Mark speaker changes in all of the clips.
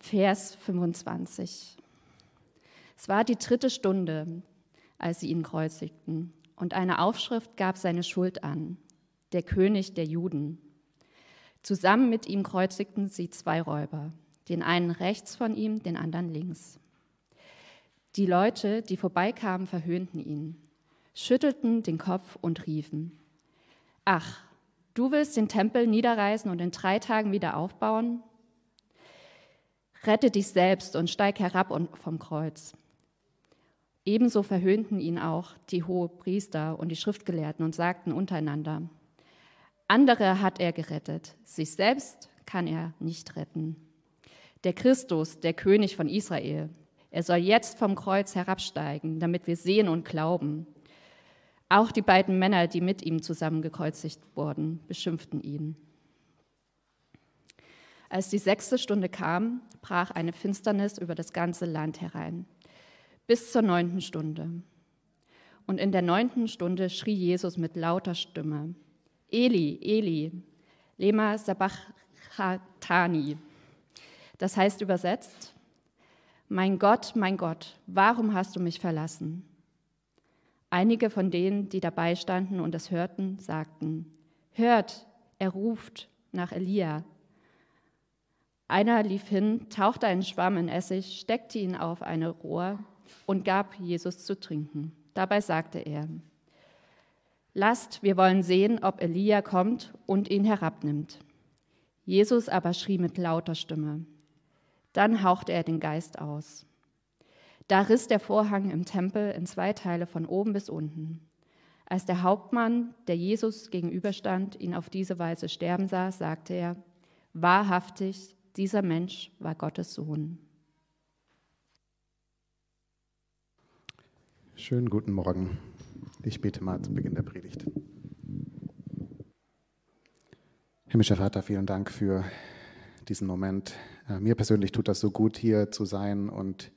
Speaker 1: Vers 25. Es war die dritte Stunde, als sie ihn kreuzigten, und eine Aufschrift gab seine Schuld an, der König der Juden. Zusammen mit ihm kreuzigten sie zwei Räuber, den einen rechts von ihm, den anderen links. Die Leute, die vorbeikamen, verhöhnten ihn, schüttelten den Kopf und riefen, Ach, du willst den Tempel niederreißen und in drei Tagen wieder aufbauen? Rette dich selbst und steig herab vom Kreuz. Ebenso verhöhnten ihn auch die Hohepriester und die Schriftgelehrten und sagten untereinander, andere hat er gerettet, sich selbst kann er nicht retten. Der Christus, der König von Israel, er soll jetzt vom Kreuz herabsteigen, damit wir sehen und glauben. Auch die beiden Männer, die mit ihm zusammengekreuzigt wurden, beschimpften ihn. Als die sechste Stunde kam, brach eine Finsternis über das ganze Land herein, bis zur neunten Stunde. Und in der neunten Stunde schrie Jesus mit lauter Stimme, Eli, Eli, lema sabachthani. Das heißt übersetzt, mein Gott, mein Gott, warum hast du mich verlassen? Einige von denen, die dabei standen und es hörten, sagten, hört, er ruft nach Elia. Einer lief hin, tauchte einen Schwamm in Essig, steckte ihn auf eine Rohr und gab Jesus zu trinken. Dabei sagte er, Lasst, wir wollen sehen, ob Elia kommt und ihn herabnimmt. Jesus aber schrie mit lauter Stimme. Dann hauchte er den Geist aus. Da riss der Vorhang im Tempel in zwei Teile von oben bis unten. Als der Hauptmann, der Jesus gegenüberstand, ihn auf diese Weise sterben sah, sagte er, wahrhaftig, dieser Mensch war Gottes Sohn.
Speaker 2: Schönen guten Morgen. Ich bete mal zum Beginn der Predigt. Himmlischer Vater, vielen Dank für diesen Moment. Äh, mir persönlich tut das so gut, hier zu sein und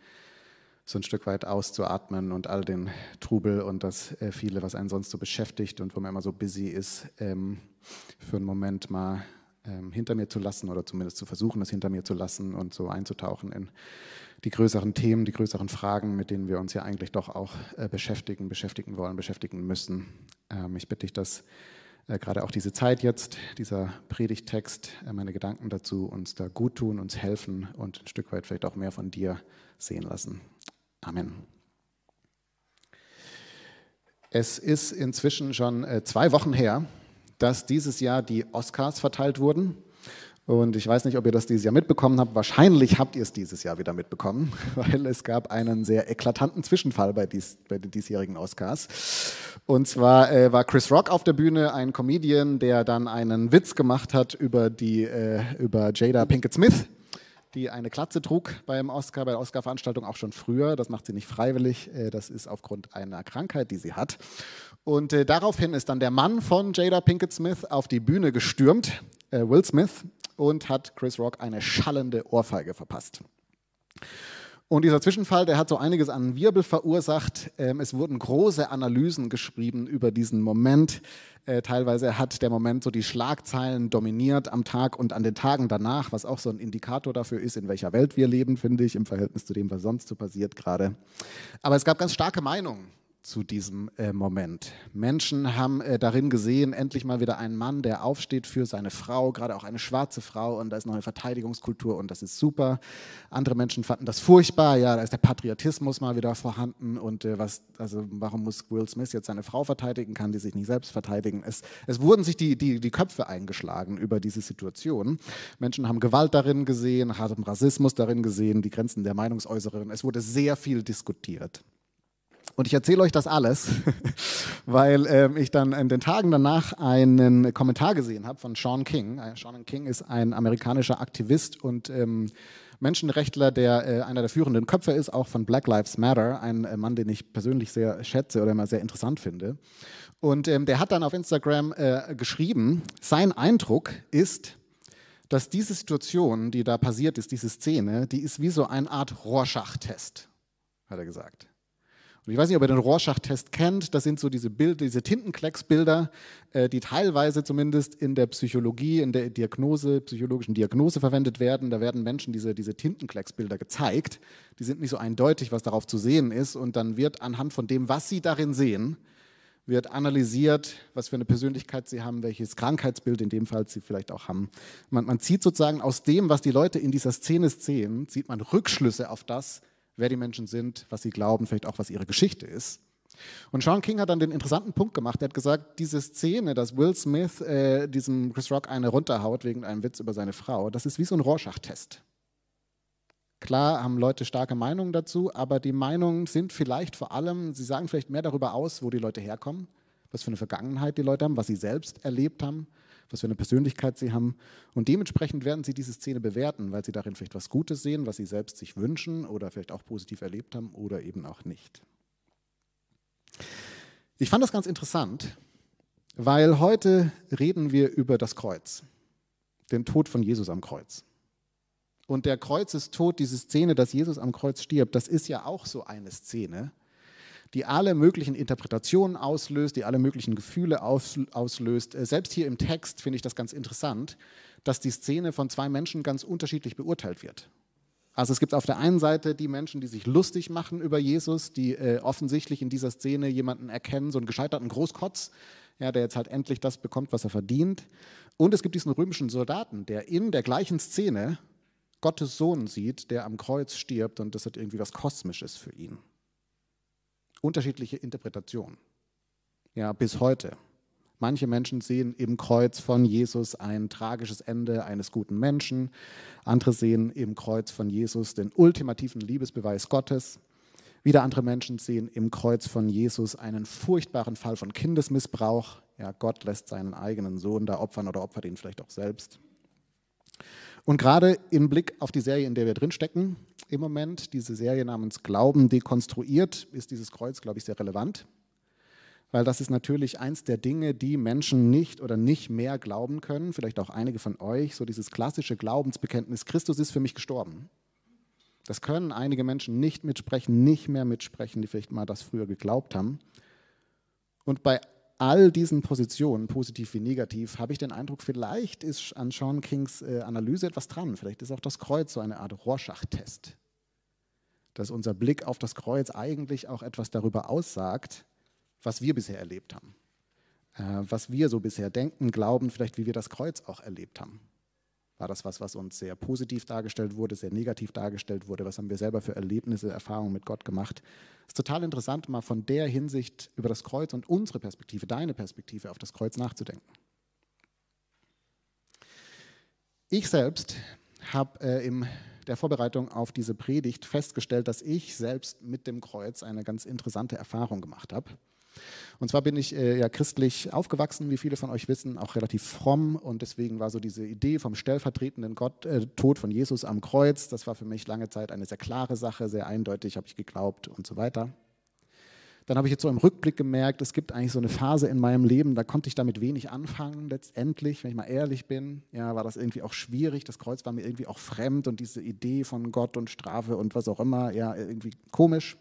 Speaker 2: so ein Stück weit auszuatmen und all den Trubel und das äh, viele, was einen sonst so beschäftigt und wo man immer so busy ist, ähm, für einen Moment mal ähm, hinter mir zu lassen oder zumindest zu versuchen, es hinter mir zu lassen und so einzutauchen in die größeren Themen, die größeren Fragen, mit denen wir uns ja eigentlich doch auch äh, beschäftigen, beschäftigen wollen, beschäftigen müssen. Ähm, ich bitte dich, dass äh, gerade auch diese Zeit jetzt, dieser Predigtext, äh, meine Gedanken dazu uns da gut tun, uns helfen und ein Stück weit vielleicht auch mehr von dir sehen lassen. Amen. Es ist inzwischen schon zwei Wochen her, dass dieses Jahr die Oscars verteilt wurden. Und ich weiß nicht, ob ihr das dieses Jahr mitbekommen habt. Wahrscheinlich habt ihr es dieses Jahr wieder mitbekommen, weil es gab einen sehr eklatanten Zwischenfall bei, dies, bei den diesjährigen Oscars. Und zwar äh, war Chris Rock auf der Bühne, ein Comedian, der dann einen Witz gemacht hat über, die, äh, über Jada Pinkett Smith, die eine Klatze trug beim Oscar, bei der Oscar-Veranstaltung auch schon früher. Das macht sie nicht freiwillig, äh, das ist aufgrund einer Krankheit, die sie hat. Und äh, daraufhin ist dann der Mann von Jada Pinkett Smith auf die Bühne gestürmt, äh, Will Smith, und hat Chris Rock eine schallende Ohrfeige verpasst. Und dieser Zwischenfall, der hat so einiges an Wirbel verursacht. Ähm, es wurden große Analysen geschrieben über diesen Moment. Äh, teilweise hat der Moment so die Schlagzeilen dominiert am Tag und an den Tagen danach, was auch so ein Indikator dafür ist, in welcher Welt wir leben, finde ich, im Verhältnis zu dem, was sonst so passiert gerade. Aber es gab ganz starke Meinungen zu diesem äh, Moment. Menschen haben äh, darin gesehen, endlich mal wieder einen Mann, der aufsteht für seine Frau, gerade auch eine schwarze Frau und da ist noch eine Verteidigungskultur und das ist super. Andere Menschen fanden das furchtbar, ja, da ist der Patriotismus mal wieder vorhanden und äh, was, also warum muss Will Smith jetzt seine Frau verteidigen, kann die sich nicht selbst verteidigen? Es, es wurden sich die, die, die Köpfe eingeschlagen über diese Situation. Menschen haben Gewalt darin gesehen, haben Rassismus darin gesehen, die Grenzen der Meinungsäußerung. Es wurde sehr viel diskutiert. Und ich erzähle euch das alles, weil ähm, ich dann in den Tagen danach einen Kommentar gesehen habe von Sean King. Äh, Sean King ist ein amerikanischer Aktivist und ähm, Menschenrechtler, der äh, einer der führenden Köpfe ist, auch von Black Lives Matter, ein äh, Mann, den ich persönlich sehr schätze oder immer sehr interessant finde. Und ähm, der hat dann auf Instagram äh, geschrieben, sein Eindruck ist, dass diese Situation, die da passiert ist, diese Szene, die ist wie so eine Art Rorschach-Test, hat er gesagt. Und ich weiß nicht, ob ihr den Rorschach-Test kennt. Das sind so diese Bilder, diese Tintenklecksbilder, äh, die teilweise zumindest in der Psychologie, in der Diagnose, psychologischen Diagnose verwendet werden. Da werden Menschen diese, diese Tintenklecksbilder gezeigt. Die sind nicht so eindeutig, was darauf zu sehen ist. Und dann wird anhand von dem, was sie darin sehen, wird analysiert, was für eine Persönlichkeit sie haben, welches Krankheitsbild in dem Fall sie vielleicht auch haben. Man, man zieht sozusagen aus dem, was die Leute in dieser Szene sehen, zieht man Rückschlüsse auf das, wer die Menschen sind, was sie glauben, vielleicht auch was ihre Geschichte ist. Und Sean King hat dann den interessanten Punkt gemacht. Er hat gesagt, diese Szene, dass Will Smith äh, diesem Chris Rock eine runterhaut wegen einem Witz über seine Frau, das ist wie so ein Rorschach-Test. Klar haben Leute starke Meinungen dazu, aber die Meinungen sind vielleicht vor allem, sie sagen vielleicht mehr darüber aus, wo die Leute herkommen, was für eine Vergangenheit die Leute haben, was sie selbst erlebt haben, was für eine Persönlichkeit sie haben. Und dementsprechend werden sie diese Szene bewerten, weil sie darin vielleicht was Gutes sehen, was sie selbst sich wünschen oder vielleicht auch positiv erlebt haben oder eben auch nicht. Ich fand das ganz interessant, weil heute reden wir über das Kreuz, den Tod von Jesus am Kreuz. Und der Kreuzestod, diese Szene, dass Jesus am Kreuz stirbt, das ist ja auch so eine Szene, die alle möglichen Interpretationen auslöst, die alle möglichen Gefühle auslöst. Äh, selbst hier im Text finde ich das ganz interessant, dass die Szene von zwei Menschen ganz unterschiedlich beurteilt wird. Also es gibt auf der einen Seite die Menschen, die sich lustig machen über Jesus, die äh, offensichtlich in dieser Szene jemanden erkennen, so einen gescheiterten Großkotz, ja, der jetzt halt endlich das bekommt, was er verdient. Und es gibt diesen römischen Soldaten, der in der gleichen Szene Gottes Sohn sieht, der am Kreuz stirbt und das hat irgendwie was Kosmisches für ihn unterschiedliche Interpretationen. Ja, bis heute. Manche Menschen sehen im Kreuz von Jesus ein tragisches Ende eines guten Menschen. Andere sehen im Kreuz von Jesus den ultimativen Liebesbeweis Gottes. Wieder andere Menschen sehen im Kreuz von Jesus einen furchtbaren Fall von Kindesmissbrauch. Ja, Gott lässt seinen eigenen Sohn da opfern oder opfert ihn vielleicht auch selbst. Und gerade im Blick auf die Serie, in der wir drinstecken, im Moment, diese Serie namens Glauben dekonstruiert, ist dieses Kreuz, glaube ich, sehr relevant. Weil das ist natürlich eins der Dinge, die Menschen nicht oder nicht mehr glauben können. Vielleicht auch einige von euch, so dieses klassische Glaubensbekenntnis, Christus ist für mich gestorben. Das können einige Menschen nicht mitsprechen, nicht mehr mitsprechen, die vielleicht mal das früher geglaubt haben. Und bei all diesen Positionen, positiv wie negativ, habe ich den Eindruck, vielleicht ist an Sean Kings äh, Analyse etwas dran. Vielleicht ist auch das Kreuz so eine Art Rorschach-Test. Dass unser Blick auf das Kreuz eigentlich auch etwas darüber aussagt, was wir bisher erlebt haben. Äh, was wir so bisher denken, glauben, vielleicht wie wir das Kreuz auch erlebt haben. War das was, was uns sehr positiv dargestellt wurde, sehr negativ dargestellt wurde? Was haben wir selber für Erlebnisse, Erfahrungen mit Gott gemacht? Es ist total interessant, mal von der Hinsicht über das Kreuz und unsere Perspektive, deine Perspektive auf das Kreuz nachzudenken. Ich selbst habe äh, in der Vorbereitung auf diese Predigt festgestellt, dass ich selbst mit dem Kreuz eine ganz interessante Erfahrung gemacht habe. Und zwar bin ich äh, ja christlich aufgewachsen, wie viele von euch wissen, auch relativ fromm. Und deswegen war so diese Idee vom stellvertretenden Gott, äh, Tod von Jesus am Kreuz, das war für mich lange Zeit eine sehr klare Sache, sehr eindeutig, habe ich geglaubt und so weiter. Dann habe ich jetzt so im Rückblick gemerkt, es gibt eigentlich so eine Phase in meinem Leben, da konnte ich damit wenig anfangen. Letztendlich, wenn ich mal ehrlich bin, ja, war das irgendwie auch schwierig. Das Kreuz war mir irgendwie auch fremd und diese Idee von Gott und Strafe und was auch immer, ja, irgendwie komisch.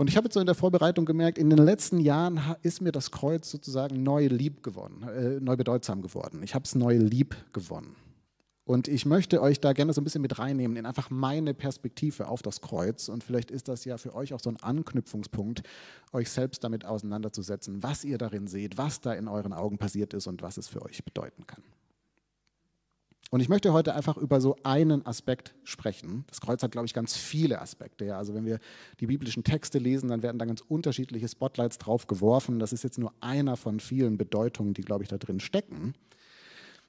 Speaker 2: Und ich habe jetzt so in der Vorbereitung gemerkt, in den letzten Jahren ist mir das Kreuz sozusagen neu lieb geworden, äh, neu bedeutsam geworden. Ich habe es neu lieb gewonnen. Und ich möchte euch da gerne so ein bisschen mit reinnehmen in einfach meine Perspektive auf das Kreuz. Und vielleicht ist das ja für euch auch so ein Anknüpfungspunkt, euch selbst damit auseinanderzusetzen, was ihr darin seht, was da in euren Augen passiert ist und was es für euch bedeuten kann. Und ich möchte heute einfach über so einen Aspekt sprechen. Das Kreuz hat, glaube ich, ganz viele Aspekte. Ja. Also wenn wir die biblischen Texte lesen, dann werden da ganz unterschiedliche Spotlights drauf geworfen. Das ist jetzt nur einer von vielen Bedeutungen, die, glaube ich, da drin stecken.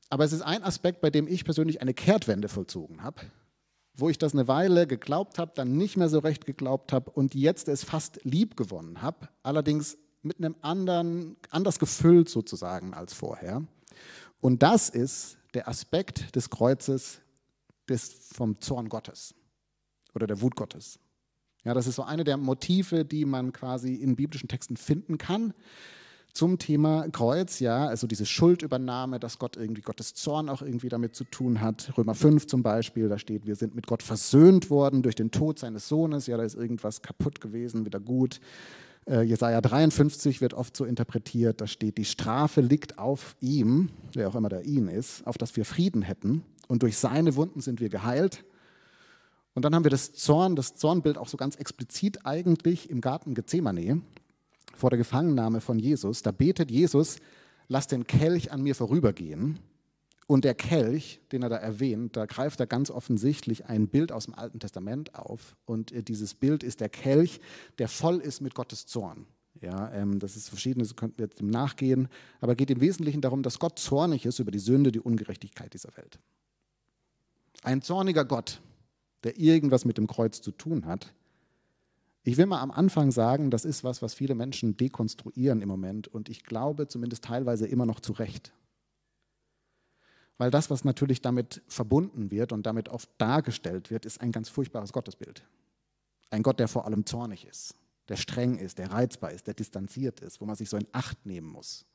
Speaker 2: Aber es ist ein Aspekt, bei dem ich persönlich eine Kehrtwende vollzogen habe, wo ich das eine Weile geglaubt habe, dann nicht mehr so recht geglaubt habe und jetzt es fast lieb gewonnen habe, allerdings mit einem anderen, anders gefüllt sozusagen als vorher. Und das ist der Aspekt des Kreuzes des, vom Zorn Gottes oder der Wut Gottes. Ja, das ist so eine der Motive, die man quasi in biblischen Texten finden kann. zum Thema Kreuz, ja, also diese Schuldübernahme, dass Gott irgendwie Gottes Zorn auch irgendwie damit zu tun hat. Römer 5 zum Beispiel, da steht, wir sind mit Gott versöhnt worden durch den Tod seines Sohnes, ja, da ist irgendwas kaputt gewesen, wieder gut. Äh, Jesaja 53 wird oft so interpretiert, da steht, die Strafe liegt auf ihm, wer auch immer der ihn ist, auf dass wir Frieden hätten und durch seine Wunden sind wir geheilt. Und dann haben wir das Zorn, das Zornbild auch so ganz explizit eigentlich im Garten Gethsemane vor der Gefangennahme von Jesus. Da betet Jesus, lass den Kelch an mir vorübergehen. Und der Kelch, den er da erwähnt, da greift er ganz offensichtlich ein Bild aus dem Alten Testament auf. Und äh, dieses Bild ist der Kelch, der voll ist mit Gottes Zorn. Ja, ähm, das ist verschiedene, das könnten wir jetzt im Nachgehen, aber geht im Wesentlichen darum, dass Gott zornig ist über die Sünde, die Ungerechtigkeit dieser Welt. Ein zorniger Gott, der irgendwas mit dem Kreuz zu tun hat. Ich will mal am Anfang sagen, das ist was, was viele Menschen dekonstruieren im Moment und ich glaube zumindest teilweise immer noch zu Recht. Weil das, was natürlich damit verbunden wird und damit oft dargestellt wird, ist ein ganz furchtbares Gottesbild. Ein Gott, der vor allem zornig ist, der streng ist, der reizbar ist, der distanziert ist, wo man sich so in Acht nehmen muss.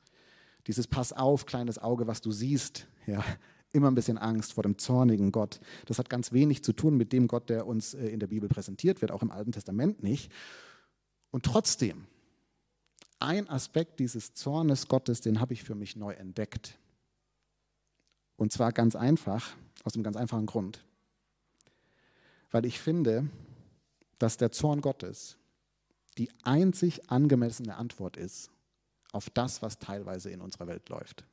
Speaker 2: Dieses Pass auf, kleines Auge, was du siehst, ja, immer ein bisschen Angst vor dem zornigen Gott. Das hat ganz wenig zu tun mit dem Gott, der uns äh, in der Bibel präsentiert wird, auch im Alten Testament nicht. Und trotzdem, ein Aspekt dieses Zornes Gottes, den habe ich für mich neu entdeckt. Und zwar ganz einfach, aus einem ganz einfachen Grund. Weil ich finde, dass der Zorn Gottes die einzig angemessene Antwort ist auf das, was teilweise in unserer Welt läuft.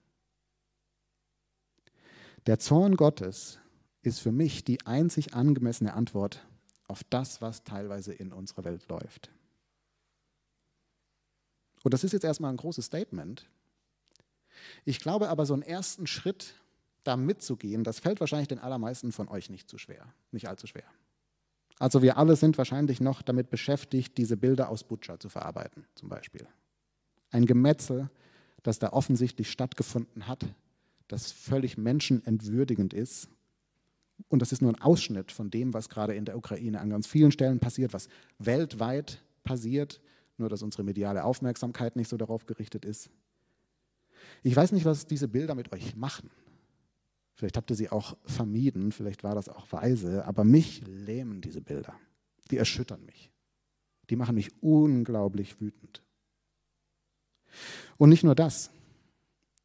Speaker 2: Der Zorn Gottes ist für mich die einzig angemessene Antwort auf das, was teilweise in unserer Welt läuft. Und das ist jetzt erstmal ein großes Statement. Ich glaube aber, so einen ersten Schritt da mitzugehen, das fällt wahrscheinlich den allermeisten von euch nicht zu schwer, nicht allzu schwer. Also wir alle sind wahrscheinlich noch damit beschäftigt, diese Bilder aus Butcher zu verarbeiten, zum Beispiel. Ein Gemetzel, das da offensichtlich stattgefunden hat, das völlig menschenentwürdigend ist. Und das ist nur ein Ausschnitt von dem, was gerade in der Ukraine an ganz vielen Stellen passiert, was weltweit passiert, nur dass unsere mediale Aufmerksamkeit nicht so darauf gerichtet ist. Ich weiß nicht, was diese Bilder mit euch machen. Vielleicht habt ihr sie auch vermieden, vielleicht war das auch weise, aber mich lähmen diese Bilder. Die erschüttern mich. Die machen mich unglaublich wütend. Und nicht nur das.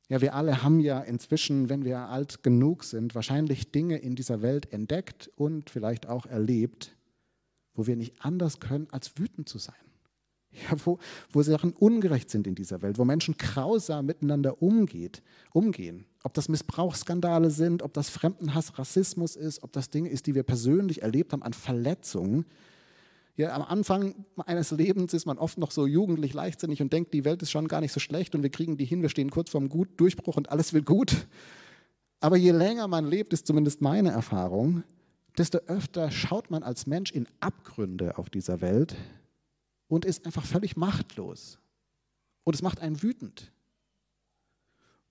Speaker 2: Ja, wir alle haben ja inzwischen, wenn wir alt genug sind, wahrscheinlich Dinge in dieser Welt entdeckt und vielleicht auch erlebt, wo wir nicht anders können, als wütend zu sein. Ja, wo, wo Sachen ungerecht sind in dieser Welt, wo Menschen grausam miteinander umgeht, umgehen. Ob das Missbrauchsskandale sind, ob das Fremdenhass, Rassismus ist, ob das Dinge ist, die wir persönlich erlebt haben an Verletzungen, ja, am Anfang eines Lebens ist man oft noch so jugendlich leichtsinnig und denkt, die Welt ist schon gar nicht so schlecht und wir kriegen die hin, wir stehen kurz vorm gut Durchbruch und alles wird gut. Aber je länger man lebt, ist zumindest meine Erfahrung, desto öfter schaut man als Mensch in Abgründe auf dieser Welt und ist einfach völlig machtlos. Und es macht einen wütend.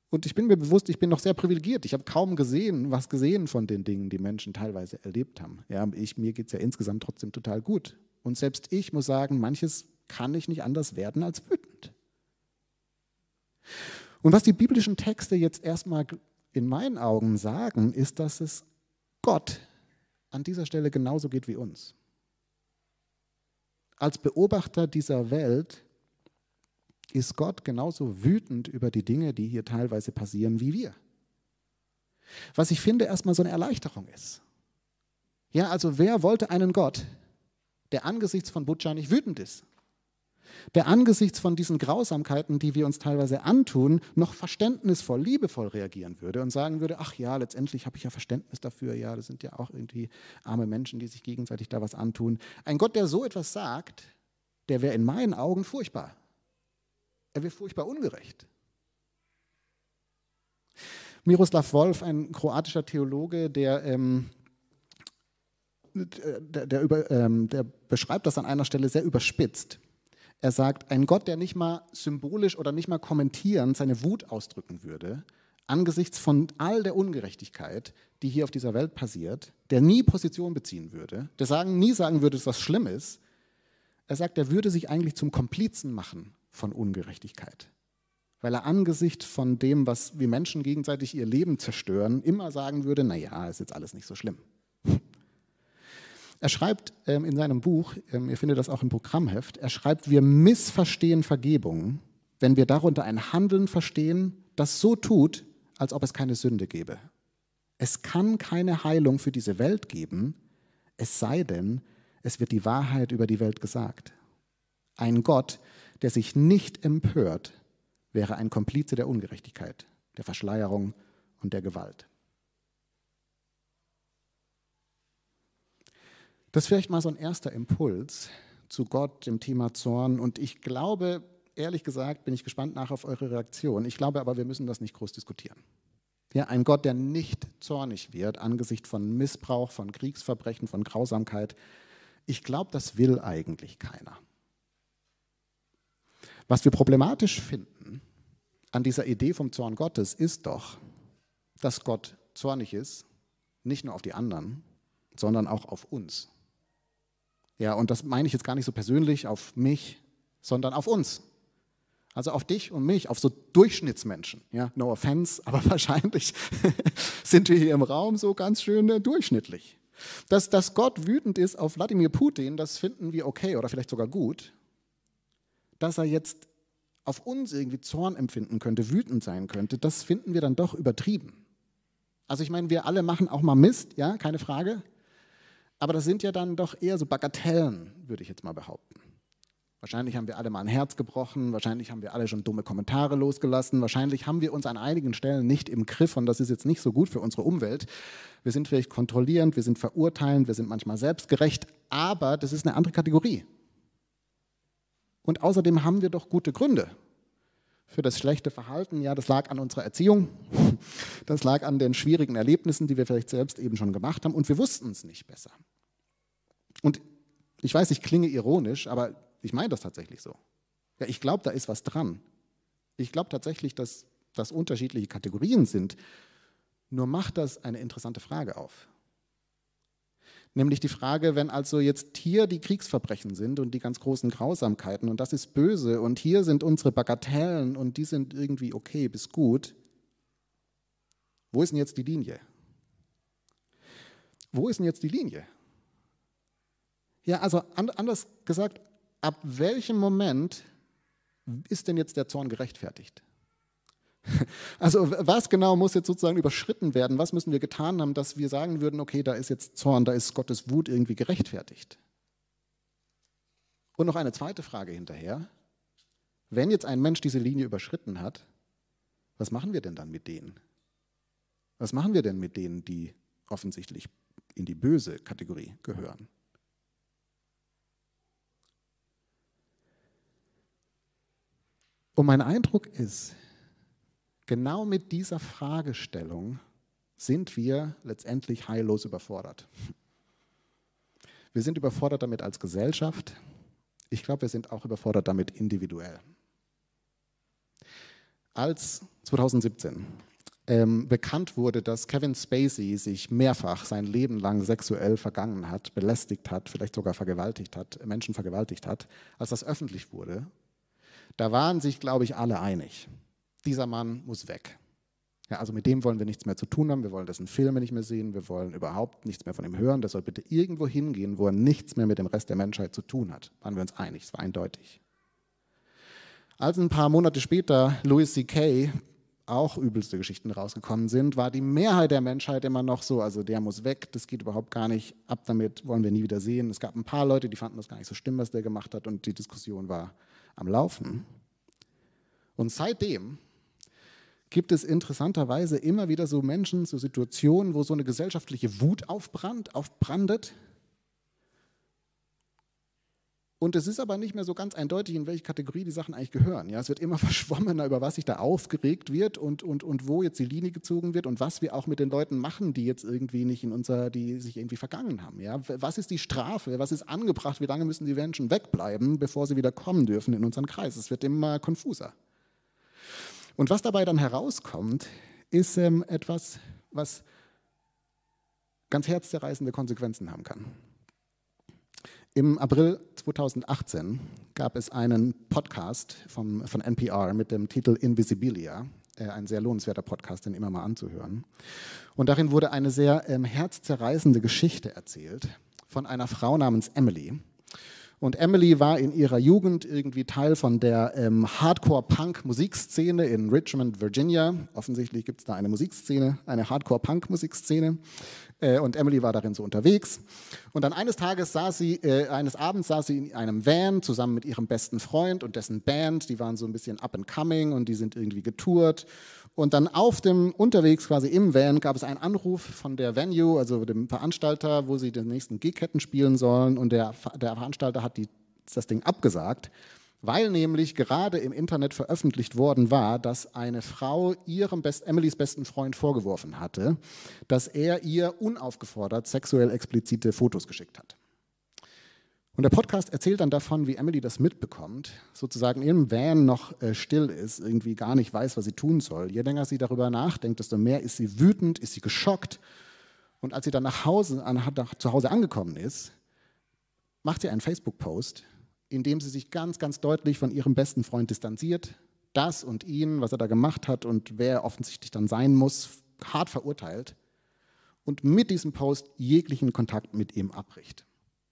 Speaker 2: Und ich bin mir bewusst, ich bin noch sehr privilegiert. Ich habe kaum gesehen, was gesehen von den Dingen, die Menschen teilweise erlebt haben. Ja, ich, mir geht es ja insgesamt trotzdem total gut. Und selbst ich muss sagen, manches kann ich nicht anders werden als wütend. Und was die biblischen Texte jetzt erstmal in meinen Augen sagen, ist, dass es Gott an dieser Stelle genauso geht wie uns. Als Beobachter dieser Welt ist Gott genauso wütend über die Dinge, die hier teilweise passieren, wie wir. Was ich finde erstmal so eine Erleichterung ist. Ja, also wer wollte einen Gott, der angesichts von Butcher nicht wütend ist, der angesichts von diesen Grausamkeiten, die wir uns teilweise antun, noch verständnisvoll, liebevoll reagieren würde und sagen würde, ach ja, letztendlich habe ich ja Verständnis dafür, ja, das sind ja auch irgendwie arme Menschen, die sich gegenseitig da was antun. Ein Gott, der so etwas sagt, der wäre in meinen Augen furchtbar. Er wäre furchtbar ungerecht. Miroslav Wolf, ein kroatischer Theologe, der ähm, der, der, über, ähm, der beschreibt das an einer Stelle sehr überspitzt. Er sagt, ein Gott, der nicht mal symbolisch oder nicht mal kommentierend seine Wut ausdrücken würde, angesichts von all der Ungerechtigkeit, die hier auf dieser Welt passiert, der nie Position beziehen würde, der sagen, nie sagen würde, dass das schlimm ist. Er sagt, er würde sich eigentlich zum Komplizen machen von Ungerechtigkeit. weil er angesichts von dem, was wir Menschen gegenseitig ihr Leben zerstören, immer sagen würde, naja, ist jetzt alles nicht so schlimm. Er schreibt ähm, in seinem Buch, ähm, ihr findet das auch im Programmheft, er schreibt, wir missverstehen Vergebung, wenn wir darunter ein Handeln verstehen, das so tut, als ob es keine Sünde gäbe. Es kann keine Heilung für diese Welt geben, es sei denn, es wird die Wahrheit über die Welt gesagt. Ein Gott, der sich nicht empört, wäre ein Komplize der Ungerechtigkeit, der Verschleierung und der Gewalt. Das ist vielleicht mal so ein erster Impuls zu Gott, dem Thema Zorn. Und ich glaube, ehrlich gesagt, bin ich gespannt nach auf eure Reaktion. Ich glaube aber, wir müssen das nicht groß diskutieren. Ja, ein Gott, der nicht zornig wird angesichts von Missbrauch, von Kriegsverbrechen, von Grausamkeit. Ich glaube, das will eigentlich keiner. Was wir problematisch finden an dieser Idee vom Zorn Gottes ist doch, dass Gott zornig ist, nicht nur auf die anderen, sondern auch auf uns. Ja, und das meine ich jetzt gar nicht so persönlich auf mich, sondern auf uns. Also auf dich und mich, auf so Durchschnittsmenschen. Ja, no offense, aber wahrscheinlich sind wir hier im Raum so ganz schön äh, durchschnittlich. Dass, dass Gott wütend ist auf Wladimir Putin, das finden wir okay oder vielleicht sogar gut. Dass er jetzt auf uns irgendwie Zorn empfinden könnte, wütend sein könnte, das finden wir dann doch übertrieben. Also ich meine, wir alle machen auch mal Mist, ja, keine Frage. Aber das sind ja dann doch eher so Bagatellen, würde ich jetzt mal behaupten. Wahrscheinlich haben wir alle mal ein Herz gebrochen, wahrscheinlich haben wir alle schon dumme Kommentare losgelassen, wahrscheinlich haben wir uns an einigen Stellen nicht im Griff und das ist jetzt nicht so gut für unsere Umwelt. Wir sind vielleicht kontrollierend, wir sind verurteilend, wir sind manchmal selbstgerecht, aber das ist eine andere Kategorie. Und außerdem haben wir doch gute Gründe für das schlechte Verhalten. Ja, das lag an unserer Erziehung, das lag an den schwierigen Erlebnissen, die wir vielleicht selbst eben schon gemacht haben und wir wussten es nicht besser. Und ich weiß, ich klinge ironisch, aber ich meine das tatsächlich so. Ja, ich glaube, da ist was dran. Ich glaube tatsächlich, dass das unterschiedliche Kategorien sind. Nur macht das eine interessante Frage auf. Nämlich die Frage, wenn also jetzt hier die Kriegsverbrechen sind und die ganz großen Grausamkeiten und das ist böse und hier sind unsere Bagatellen und die sind irgendwie okay bis gut, wo ist denn jetzt die Linie? Wo ist denn jetzt die Linie? Ja, also anders gesagt, ab welchem Moment ist denn jetzt der Zorn gerechtfertigt? Also was genau muss jetzt sozusagen überschritten werden? Was müssen wir getan haben, dass wir sagen würden, okay, da ist jetzt Zorn, da ist Gottes Wut irgendwie gerechtfertigt? Und noch eine zweite Frage hinterher. Wenn jetzt ein Mensch diese Linie überschritten hat, was machen wir denn dann mit denen? Was machen wir denn mit denen, die offensichtlich in die böse Kategorie gehören? Und mein Eindruck ist, genau mit dieser Fragestellung sind wir letztendlich heillos überfordert. Wir sind überfordert damit als Gesellschaft. Ich glaube, wir sind auch überfordert damit individuell. Als 2017 ähm, bekannt wurde, dass Kevin Spacey sich mehrfach sein Leben lang sexuell vergangen hat, belästigt hat, vielleicht sogar vergewaltigt hat, Menschen vergewaltigt hat, als das öffentlich wurde, da waren sich, glaube ich, alle einig dieser Mann muss weg. Ja, also mit dem wollen wir nichts mehr zu tun haben, wir wollen dessen Filme nicht mehr sehen, wir wollen überhaupt nichts mehr von ihm hören. Der soll bitte irgendwo hingehen, wo er nichts mehr mit dem Rest der Menschheit zu tun hat. Waren wir uns einig, es war eindeutig. Als ein paar Monate später Louis C.K. auch übelste Geschichten rausgekommen sind, war die Mehrheit der Menschheit immer noch so, also der muss weg, das geht überhaupt gar nicht, ab damit wollen wir nie wieder sehen. Es gab ein paar Leute, die fanden das gar nicht so schlimm, was der gemacht hat und die Diskussion war am Laufen. Und seitdem gibt es interessanterweise immer wieder so Menschen, so Situationen, wo so eine gesellschaftliche Wut aufbrannt, aufbrandet. Und es ist aber nicht mehr so ganz eindeutig, in welche Kategorie die Sachen eigentlich gehören. Ja, es wird immer verschwommener, über was sich da aufgeregt wird und, und, und wo jetzt die Linie gezogen wird und was wir auch mit den Leuten machen, die jetzt irgendwie nicht in unser, die sich irgendwie vergangen haben. Ja, was ist die Strafe? Was ist angebracht? Wie lange müssen die Menschen wegbleiben, bevor sie wieder kommen dürfen in unseren Kreis? Es wird immer konfuser. Und was dabei dann herauskommt, ist ähm, etwas, was ganz herzzerreißende Konsequenzen haben kann. Im April 2018 gab es einen Podcast vom, von NPR mit dem Titel Invisibilia, äh, ein sehr lohnenswerter Podcast, den immer mal anzuhören. Und darin wurde eine sehr ähm, herzzerreißende Geschichte erzählt von einer Frau namens Emily. Und Emily war in ihrer Jugend irgendwie Teil von der ähm, Hardcore-Punk-Musikszene in Richmond, Virginia. Offensichtlich gibt es da eine Musikszene, eine Hardcore-Punk-Musikszene. Äh, und Emily war darin so unterwegs. Und dann eines Tages saß sie, äh, eines Abends saß sie in einem Van zusammen mit ihrem besten Freund und dessen Band. Die waren so ein bisschen up and coming und die sind irgendwie getourt. Und dann auf dem unterwegs quasi im Van gab es einen Anruf von der Venue, also dem Veranstalter, wo sie den nächsten Gig hätten spielen sollen. Und der, der Veranstalter hat die, das Ding abgesagt weil nämlich gerade im Internet veröffentlicht worden war, dass eine Frau ihrem Best, Emilys besten Freund vorgeworfen hatte, dass er ihr unaufgefordert sexuell explizite Fotos geschickt hat. Und der Podcast erzählt dann davon, wie Emily das mitbekommt, sozusagen im Van noch äh, still ist, irgendwie gar nicht weiß, was sie tun soll. Je länger sie darüber nachdenkt, desto mehr ist sie wütend, ist sie geschockt. Und als sie dann nach Hause, nach, zu Hause angekommen ist, macht sie einen Facebook-Post, indem sie sich ganz, ganz deutlich von ihrem besten Freund distanziert, das und ihn, was er da gemacht hat und wer er offensichtlich dann sein muss, hart verurteilt und mit diesem Post jeglichen Kontakt mit ihm abbricht.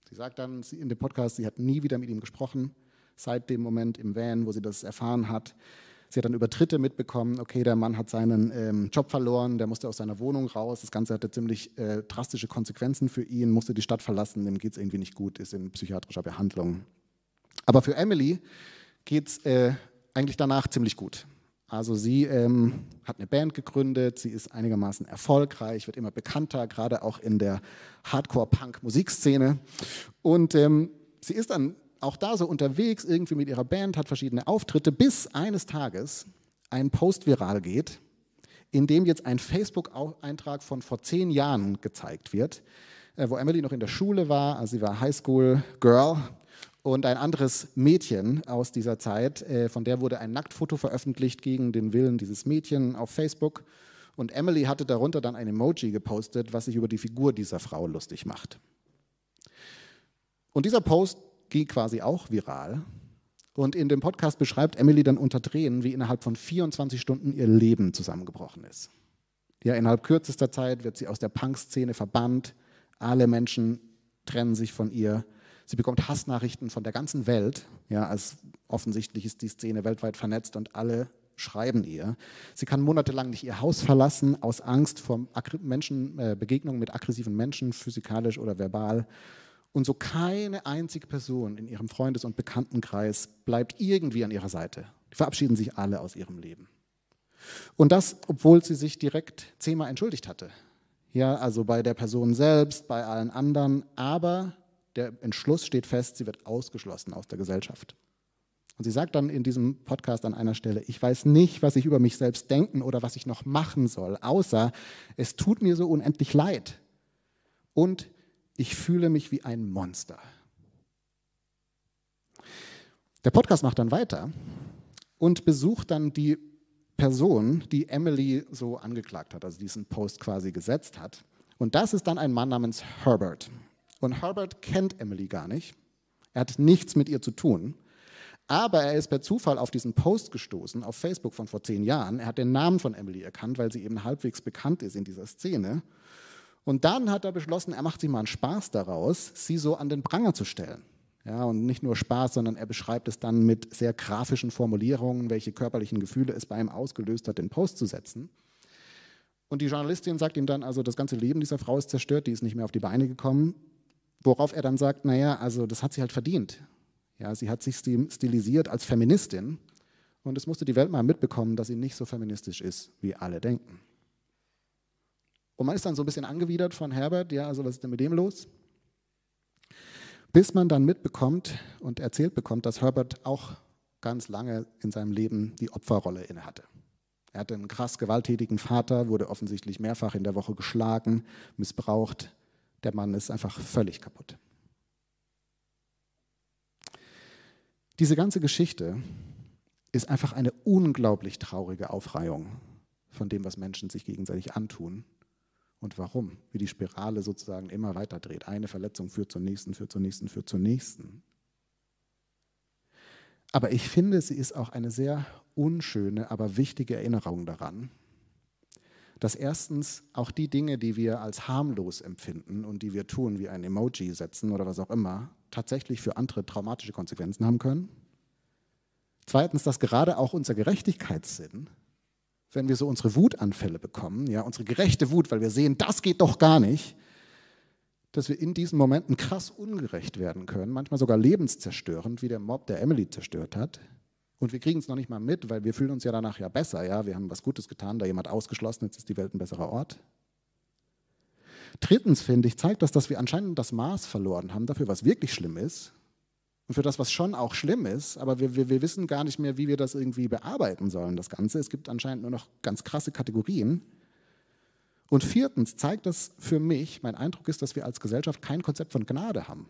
Speaker 2: Sie sagt dann in dem Podcast, sie hat nie wieder mit ihm gesprochen, seit dem Moment im Van, wo sie das erfahren hat. Sie hat dann über Dritte mitbekommen, okay, der Mann hat seinen ähm, Job verloren, der musste aus seiner Wohnung raus. Das Ganze hatte ziemlich äh, drastische Konsequenzen für ihn, musste die Stadt verlassen, dem geht es irgendwie nicht gut, ist in psychiatrischer Behandlung. Aber für Emily geht es äh, eigentlich danach ziemlich gut. Also sie ähm, hat eine Band gegründet, sie ist einigermaßen erfolgreich, wird immer bekannter, gerade auch in der Hardcore-Punk-Musikszene. Und ähm, sie ist dann auch da so unterwegs, irgendwie mit ihrer Band, hat verschiedene Auftritte, bis eines Tages ein Post viral geht, in dem jetzt ein Facebook-Eintrag von vor zehn Jahren gezeigt wird, äh, wo Emily noch in der Schule war, also sie war Highschool-Girl und ein anderes Mädchen aus dieser Zeit, äh, von der wurde ein Nacktfoto veröffentlicht gegen den Willen dieses Mädchen auf Facebook. Und Emily hatte darunter dann ein Emoji gepostet, was sich über die Figur dieser Frau lustig macht. Und dieser Post ging quasi auch viral. Und in dem Podcast beschreibt Emily dann unter Tränen, wie innerhalb von 24 Stunden ihr Leben zusammengebrochen ist. Ja, innerhalb kürzester Zeit wird sie aus der Punk-Szene verbannt. Alle Menschen trennen sich von ihr. Sie bekommt Hassnachrichten von der ganzen Welt. Ja, als offensichtlich ist die Szene weltweit vernetzt und alle schreiben ihr. Sie kann monatelang nicht ihr Haus verlassen, aus Angst vor Menschen, äh, Begegnungen mit aggressiven Menschen, physikalisch oder verbal. Und so keine einzige Person in ihrem Freundes- und Bekanntenkreis bleibt irgendwie an ihrer Seite. Die verabschieden sich alle aus ihrem Leben. Und das, obwohl sie sich direkt zehnmal entschuldigt hatte. Ja, also bei der Person selbst, bei allen anderen, aber der Entschluss steht fest, sie wird ausgeschlossen aus der Gesellschaft. Und sie sagt dann in diesem Podcast an einer Stelle, ich weiß nicht, was ich über mich selbst denken oder was ich noch machen soll, außer es tut mir so unendlich leid. Und ich fühle mich wie ein Monster. Der Podcast macht dann weiter und besucht dann die Person, die Emily so angeklagt hat, also diesen Post quasi gesetzt hat. Und das ist dann ein Mann namens Herbert. Und Herbert kennt Emily gar nicht. Er hat nichts mit ihr zu tun. Aber er ist per Zufall auf diesen Post gestoßen auf Facebook von vor zehn Jahren. Er hat den Namen von Emily erkannt, weil sie eben halbwegs bekannt ist in dieser Szene. Und dann hat er beschlossen, er macht sich mal einen Spaß daraus, sie so an den Pranger zu stellen. Ja, und nicht nur Spaß, sondern er beschreibt es dann mit sehr grafischen Formulierungen, welche körperlichen Gefühle es bei ihm ausgelöst hat, den Post zu setzen. Und die Journalistin sagt ihm dann, also das ganze Leben dieser Frau ist zerstört, die ist nicht mehr auf die Beine gekommen. Worauf er dann sagt, naja, also das hat sie halt verdient. Ja, sie hat sich stilisiert als Feministin und es musste die Welt mal mitbekommen, dass sie nicht so feministisch ist, wie alle denken. Und man ist dann so ein bisschen angewidert von Herbert, ja, also was ist denn mit dem los? Bis man dann mitbekommt und erzählt bekommt, dass Herbert auch ganz lange in seinem Leben die Opferrolle innehatte. Er hatte einen krass gewalttätigen Vater, wurde offensichtlich mehrfach in der Woche geschlagen, missbraucht, der Mann ist einfach völlig kaputt. Diese ganze Geschichte ist einfach eine unglaublich traurige Aufreihung von dem, was Menschen sich gegenseitig antun und warum, wie die Spirale sozusagen immer weiter dreht. Eine Verletzung führt zur nächsten, führt zur nächsten, führt zur nächsten. Aber ich finde, sie ist auch eine sehr unschöne, aber wichtige Erinnerung daran, dass erstens auch die Dinge, die wir als harmlos empfinden und die wir tun, wie ein Emoji setzen oder was auch immer, tatsächlich für andere traumatische Konsequenzen haben können. Zweitens, dass gerade auch unser Gerechtigkeitssinn, wenn wir so unsere Wutanfälle bekommen, ja, unsere gerechte Wut, weil wir sehen, das geht doch gar nicht, dass wir in diesen Momenten krass ungerecht werden können, manchmal sogar lebenszerstörend, wie der Mob der Emily zerstört hat. Und wir kriegen es noch nicht mal mit, weil wir fühlen uns ja danach ja besser. Ja? Wir haben was Gutes getan, da jemand ausgeschlossen, jetzt ist die Welt ein besserer Ort. Drittens, finde ich, zeigt das, dass wir anscheinend das Maß verloren haben dafür, was wirklich schlimm ist und für das, was schon auch schlimm ist, aber wir, wir, wir wissen gar nicht mehr, wie wir das irgendwie bearbeiten sollen, das Ganze. Es gibt anscheinend nur noch ganz krasse Kategorien. Und viertens zeigt das für mich, mein Eindruck ist, dass wir als Gesellschaft kein Konzept von Gnade haben.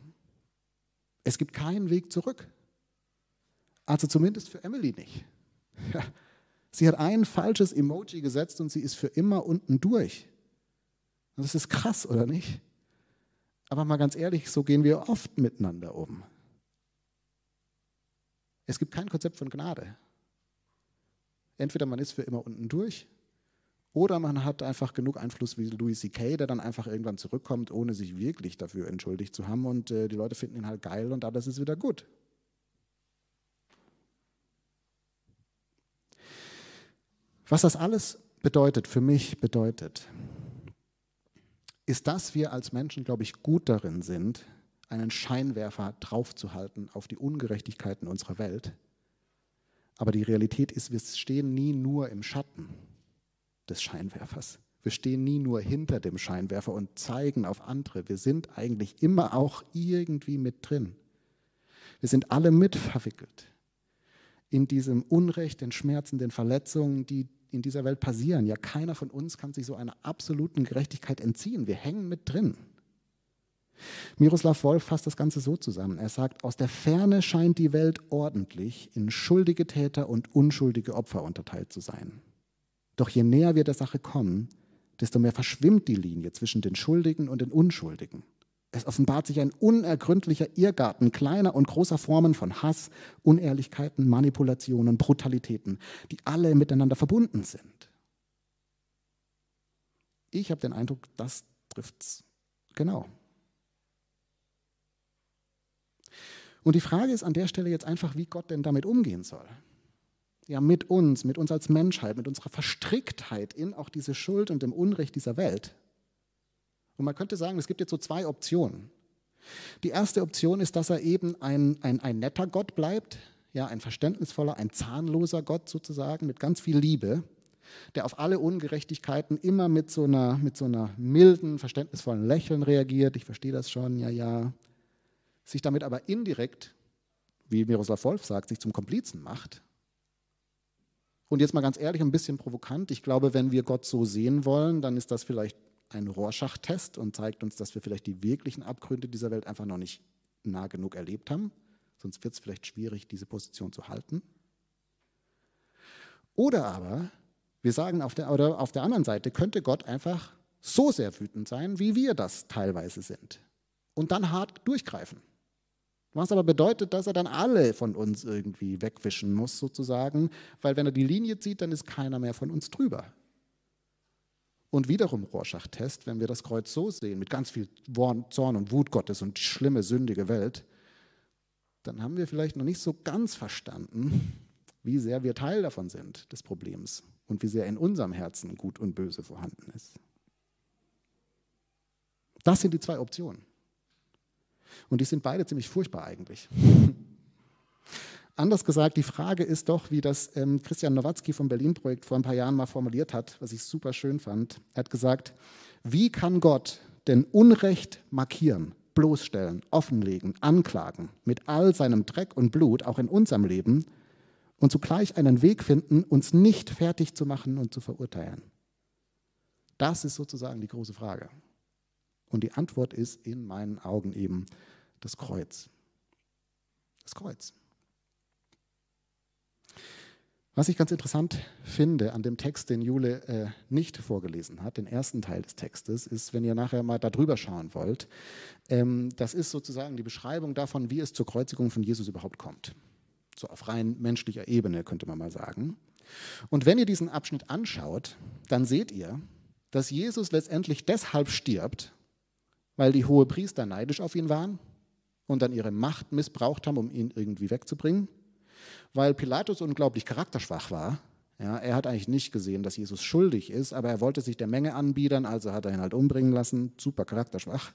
Speaker 2: Es gibt keinen Weg zurück. Also zumindest für Emily nicht. Sie hat ein falsches Emoji gesetzt und sie ist für immer unten durch. Das ist krass, oder nicht? Aber mal ganz ehrlich, so gehen wir oft miteinander um. Es gibt kein Konzept von Gnade. Entweder man ist für immer unten durch oder man hat einfach genug Einfluss wie Louis C.K., der dann einfach irgendwann zurückkommt, ohne sich wirklich dafür entschuldigt zu haben und äh, die Leute finden ihn halt geil und alles ist wieder gut. Was das alles bedeutet, für mich bedeutet, ist, dass wir als Menschen, glaube ich, gut darin sind, einen Scheinwerfer draufzuhalten auf die Ungerechtigkeiten unserer Welt. Aber die Realität ist, wir stehen nie nur im Schatten des Scheinwerfers. Wir stehen nie nur hinter dem Scheinwerfer und zeigen auf andere. Wir sind eigentlich immer auch irgendwie mit drin. Wir sind alle mitverwickelt in diesem Unrecht, den Schmerzen, den Verletzungen, die in dieser Welt passieren. Ja, keiner von uns kann sich so einer absoluten Gerechtigkeit entziehen. Wir hängen mit drin. Miroslav Wolf fasst das Ganze so zusammen. Er sagt, aus der Ferne scheint die Welt ordentlich in schuldige Täter und unschuldige Opfer unterteilt zu sein. Doch je näher wir der Sache kommen, desto mehr verschwimmt die Linie zwischen den Schuldigen und den Unschuldigen. Es offenbart sich ein unergründlicher Irrgarten kleiner und großer Formen von Hass, Unehrlichkeiten, Manipulationen, Brutalitäten, die alle miteinander verbunden sind. Ich habe den Eindruck, das trifft es genau. Und die Frage ist an der Stelle jetzt einfach, wie Gott denn damit umgehen soll. Ja, mit uns, mit uns als Menschheit, mit unserer Verstricktheit in auch diese Schuld und dem Unrecht dieser Welt. Und man könnte sagen, es gibt jetzt so zwei Optionen. Die erste Option ist, dass er eben ein, ein, ein netter Gott bleibt, ja, ein verständnisvoller, ein zahnloser Gott sozusagen, mit ganz viel Liebe, der auf alle Ungerechtigkeiten immer mit so einer, mit so einer milden, verständnisvollen Lächeln reagiert. Ich verstehe das schon, ja, ja. Sich damit aber indirekt, wie Miroslav Wolf sagt, sich zum Komplizen macht. Und jetzt mal ganz ehrlich, ein bisschen provokant. Ich glaube, wenn wir Gott so sehen wollen, dann ist das vielleicht ein Rorschach-Test und zeigt uns, dass wir vielleicht die wirklichen Abgründe dieser Welt einfach noch nicht nah genug erlebt haben. Sonst wird es vielleicht schwierig, diese Position zu halten. Oder aber, wir sagen auf der, oder auf der anderen Seite, könnte Gott einfach so sehr wütend sein, wie wir das teilweise sind. Und dann hart durchgreifen. Was aber bedeutet, dass er dann alle von uns irgendwie wegwischen muss, sozusagen, weil wenn er die Linie zieht, dann ist keiner mehr von uns drüber. Und wiederum Rorschach-Test, wenn wir das Kreuz so sehen, mit ganz viel Zorn und Wut Gottes und schlimme, sündige Welt, dann haben wir vielleicht noch nicht so ganz verstanden, wie sehr wir Teil davon sind, des Problems und wie sehr in unserem Herzen Gut und Böse vorhanden ist. Das sind die zwei Optionen. Und die sind beide ziemlich furchtbar eigentlich. Anders gesagt, die Frage ist doch, wie das ähm, Christian Nowatzki vom Berlin-Projekt vor ein paar Jahren mal formuliert hat, was ich super schön fand. Er hat gesagt, wie kann Gott denn Unrecht markieren, bloßstellen, offenlegen, anklagen, mit all seinem Dreck und Blut, auch in unserem Leben, und zugleich einen Weg finden, uns nicht fertig zu machen und zu verurteilen? Das ist sozusagen die große Frage. Und die Antwort ist in meinen Augen eben das Kreuz. Das Kreuz. Was ich ganz interessant finde an dem Text, den Jule äh, nicht vorgelesen hat, den ersten Teil des Textes, ist, wenn ihr nachher mal darüber schauen wollt, ähm, das ist sozusagen die Beschreibung davon, wie es zur Kreuzigung von Jesus überhaupt kommt. So auf rein menschlicher Ebene könnte man mal sagen. Und wenn ihr diesen Abschnitt anschaut, dann seht ihr, dass Jesus letztendlich deshalb stirbt, weil die hohe Priester neidisch auf ihn waren und dann ihre Macht missbraucht haben, um ihn irgendwie wegzubringen weil Pilatus unglaublich charakterschwach war. Ja, er hat eigentlich nicht gesehen, dass Jesus schuldig ist, aber er wollte sich der Menge anbiedern, also hat er ihn halt umbringen lassen. Super charakterschwach.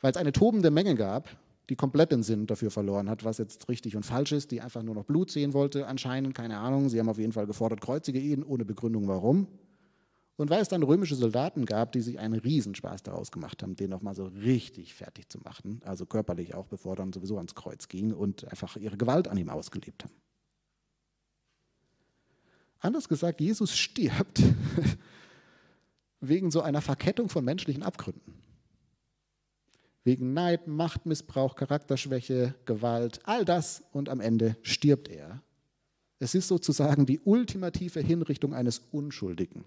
Speaker 2: Weil es eine tobende Menge gab, die komplett den Sinn dafür verloren hat, was jetzt richtig und falsch ist, die einfach nur noch Blut sehen wollte, anscheinend, keine Ahnung. Sie haben auf jeden Fall gefordert, kreuzige ihn, ohne Begründung warum. Und weil es dann römische Soldaten gab, die sich einen Riesenspaß daraus gemacht haben, den nochmal so richtig fertig zu machen, also körperlich auch, bevor dann sowieso ans Kreuz ging und einfach ihre Gewalt an ihm ausgelebt haben. Anders gesagt, Jesus stirbt wegen so einer Verkettung von menschlichen Abgründen. Wegen Neid, Machtmissbrauch, Charakterschwäche, Gewalt, all das und am Ende stirbt er. Es ist sozusagen die ultimative Hinrichtung eines Unschuldigen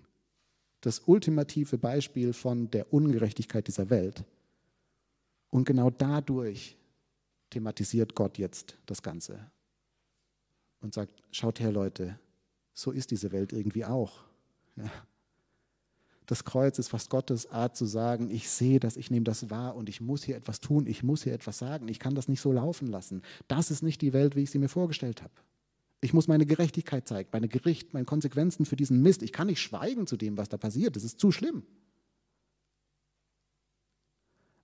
Speaker 2: das ultimative Beispiel von der Ungerechtigkeit dieser Welt. Und genau dadurch thematisiert Gott jetzt das Ganze und sagt, schaut her Leute, so ist diese Welt irgendwie auch. Ja. Das Kreuz ist fast Gottes Art zu sagen, ich sehe das, ich nehme das wahr und ich muss hier etwas tun, ich muss hier etwas sagen, ich kann das nicht so laufen lassen. Das ist nicht die Welt, wie ich sie mir vorgestellt habe. Ich muss meine Gerechtigkeit zeigen, meine Gericht, meine Konsequenzen für diesen Mist. Ich kann nicht schweigen zu dem, was da passiert. Das ist zu schlimm.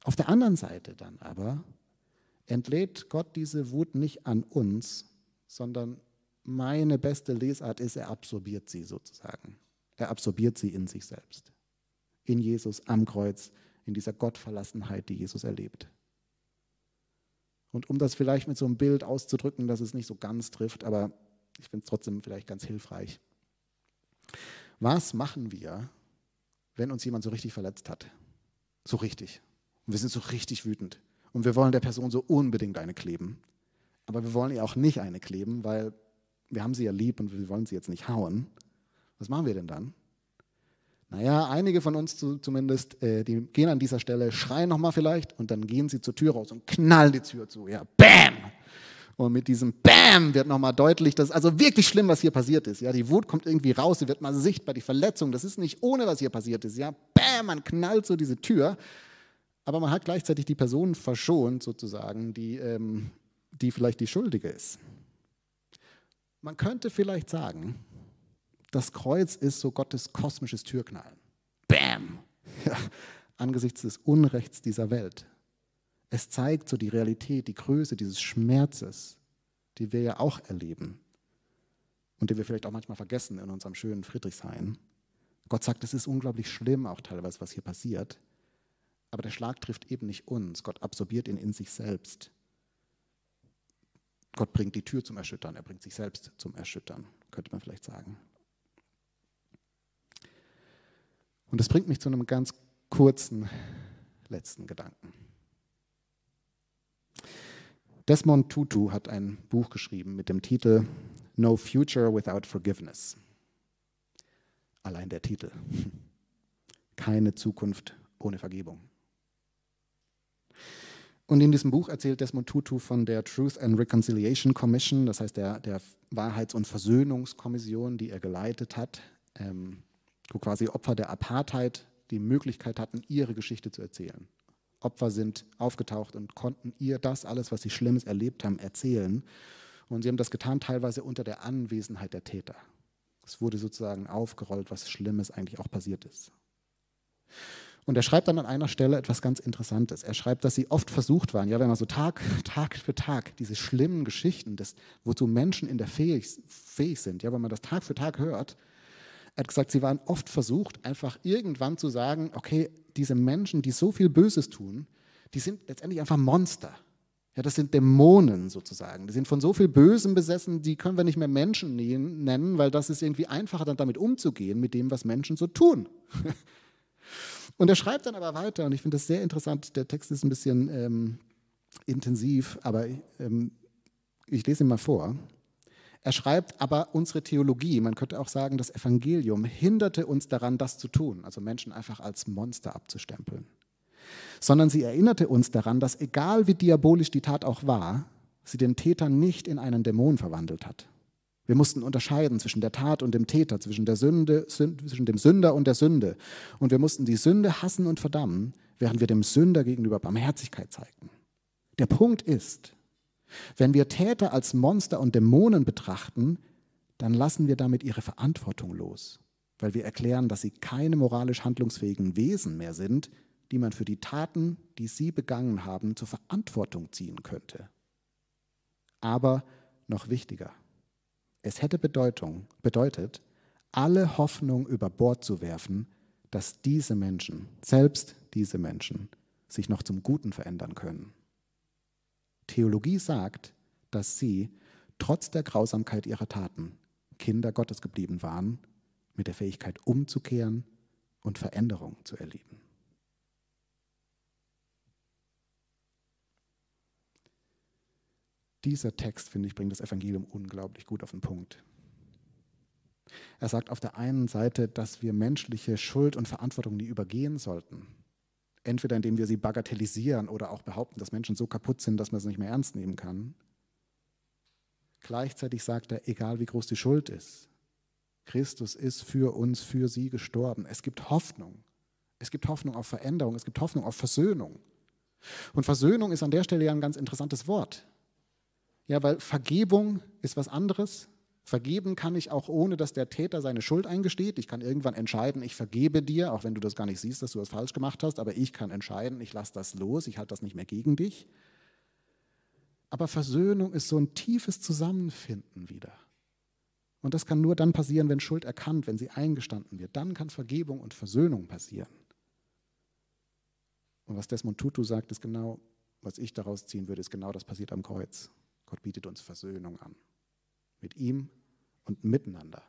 Speaker 2: Auf der anderen Seite dann aber entlädt Gott diese Wut nicht an uns, sondern meine beste Lesart ist, er absorbiert sie sozusagen. Er absorbiert sie in sich selbst. In Jesus am Kreuz, in dieser Gottverlassenheit, die Jesus erlebt. Und um das vielleicht mit so einem Bild auszudrücken, dass es nicht so ganz trifft, aber ich finde es trotzdem vielleicht ganz hilfreich. Was machen wir, wenn uns jemand so richtig verletzt hat? So richtig. Und wir sind so richtig wütend. Und wir wollen der Person so unbedingt eine kleben. Aber wir wollen ihr auch nicht eine kleben, weil wir haben sie ja lieb und wir wollen sie jetzt nicht hauen. Was machen wir denn dann? Naja, einige von uns zumindest, äh, die gehen an dieser Stelle, schreien nochmal vielleicht und dann gehen sie zur Tür raus und knallen die Tür zu. Ja, BÄM! Und mit diesem Bam wird nochmal deutlich, dass also wirklich schlimm, was hier passiert ist. Ja, die Wut kommt irgendwie raus, sie wird mal sichtbar, die Verletzung, das ist nicht ohne, was hier passiert ist. Ja, Bam, man knallt so diese Tür. Aber man hat gleichzeitig die Person verschont, sozusagen, die, ähm, die vielleicht die Schuldige ist. Man könnte vielleicht sagen, das Kreuz ist so Gottes kosmisches Türknallen. Bam! Ja, angesichts des Unrechts dieser Welt. Es zeigt so die Realität, die Größe dieses Schmerzes, die wir ja auch erleben und die wir vielleicht auch manchmal vergessen in unserem schönen Friedrichshain. Gott sagt, es ist unglaublich schlimm, auch teilweise, was hier passiert. Aber der Schlag trifft eben nicht uns. Gott absorbiert ihn in sich selbst. Gott bringt die Tür zum Erschüttern, er bringt sich selbst zum Erschüttern, könnte man vielleicht sagen. Und das bringt mich zu einem ganz kurzen letzten Gedanken. Desmond Tutu hat ein Buch geschrieben mit dem Titel No Future Without Forgiveness. Allein der Titel. Keine Zukunft ohne Vergebung. Und in diesem Buch erzählt Desmond Tutu von der Truth and Reconciliation Commission, das heißt der, der Wahrheits- und Versöhnungskommission, die er geleitet hat, ähm, wo quasi Opfer der Apartheid die Möglichkeit hatten, ihre Geschichte zu erzählen. Opfer sind aufgetaucht und konnten ihr das alles, was sie Schlimmes erlebt haben, erzählen. Und sie haben das getan teilweise unter der Anwesenheit der Täter. Es wurde sozusagen aufgerollt, was Schlimmes eigentlich auch passiert ist. Und er schreibt dann an einer Stelle etwas ganz Interessantes. Er schreibt, dass sie oft versucht waren, ja, wenn man so Tag, Tag für Tag diese schlimmen Geschichten, das, wozu Menschen in der fähig, fähig sind, ja, wenn man das Tag für Tag hört, er hat gesagt, sie waren oft versucht, einfach irgendwann zu sagen, okay, diese Menschen, die so viel Böses tun, die sind letztendlich einfach Monster. Ja, das sind Dämonen sozusagen. Die sind von so viel Bösem besessen, die können wir nicht mehr Menschen nennen, weil das ist irgendwie einfacher, dann damit umzugehen, mit dem, was Menschen so tun. Und er schreibt dann aber weiter, und ich finde das sehr interessant, der Text ist ein bisschen ähm, intensiv, aber ähm, ich lese ihn mal vor. Er schreibt, aber unsere Theologie, man könnte auch sagen, das Evangelium hinderte uns daran, das zu tun, also Menschen einfach als Monster abzustempeln. Sondern sie erinnerte uns daran, dass egal wie diabolisch die Tat auch war, sie den Täter nicht in einen Dämon verwandelt hat. Wir mussten unterscheiden zwischen der Tat und dem Täter, zwischen, der Sünde, zwischen dem Sünder und der Sünde. Und wir mussten die Sünde hassen und verdammen, während wir dem Sünder gegenüber Barmherzigkeit zeigten. Der Punkt ist, wenn wir Täter als Monster und Dämonen betrachten, dann lassen wir damit ihre Verantwortung los, weil wir erklären, dass sie keine moralisch handlungsfähigen Wesen mehr sind, die man für die Taten, die sie begangen haben, zur Verantwortung ziehen könnte. Aber noch wichtiger, es hätte Bedeutung, bedeutet, alle Hoffnung über Bord zu werfen, dass diese Menschen, selbst diese Menschen, sich noch zum Guten verändern können. Theologie sagt, dass sie, trotz der Grausamkeit ihrer Taten, Kinder Gottes geblieben waren, mit der Fähigkeit umzukehren und Veränderung zu erleben. Dieser Text, finde ich, bringt das Evangelium unglaublich gut auf den Punkt. Er sagt auf der einen Seite, dass wir menschliche Schuld und Verantwortung nie übergehen sollten entweder indem wir sie bagatellisieren oder auch behaupten, dass Menschen so kaputt sind, dass man sie nicht mehr ernst nehmen kann. Gleichzeitig sagt er, egal wie groß die Schuld ist, Christus ist für uns, für sie gestorben. Es gibt Hoffnung. Es gibt Hoffnung auf Veränderung. Es gibt Hoffnung auf Versöhnung. Und Versöhnung ist an der Stelle ja ein ganz interessantes Wort. Ja, weil Vergebung ist was anderes Vergeben kann ich auch ohne, dass der Täter seine Schuld eingesteht. Ich kann irgendwann entscheiden, ich vergebe dir, auch wenn du das gar nicht siehst, dass du das falsch gemacht hast, aber ich kann entscheiden, ich lasse das los, ich halte das nicht mehr gegen dich. Aber Versöhnung ist so ein tiefes Zusammenfinden wieder. Und das kann nur dann passieren, wenn Schuld erkannt, wenn sie eingestanden wird. Dann kann Vergebung und Versöhnung passieren. Und was Desmond Tutu sagt, ist genau, was ich daraus ziehen würde, ist genau das passiert am Kreuz. Gott bietet uns Versöhnung an. Mit ihm und miteinander.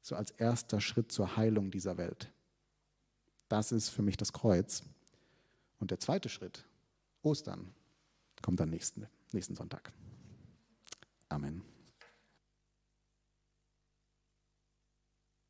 Speaker 2: So als erster Schritt zur Heilung dieser Welt. Das ist für mich das Kreuz. Und der zweite Schritt, Ostern, kommt dann nächsten, nächsten Sonntag. Amen.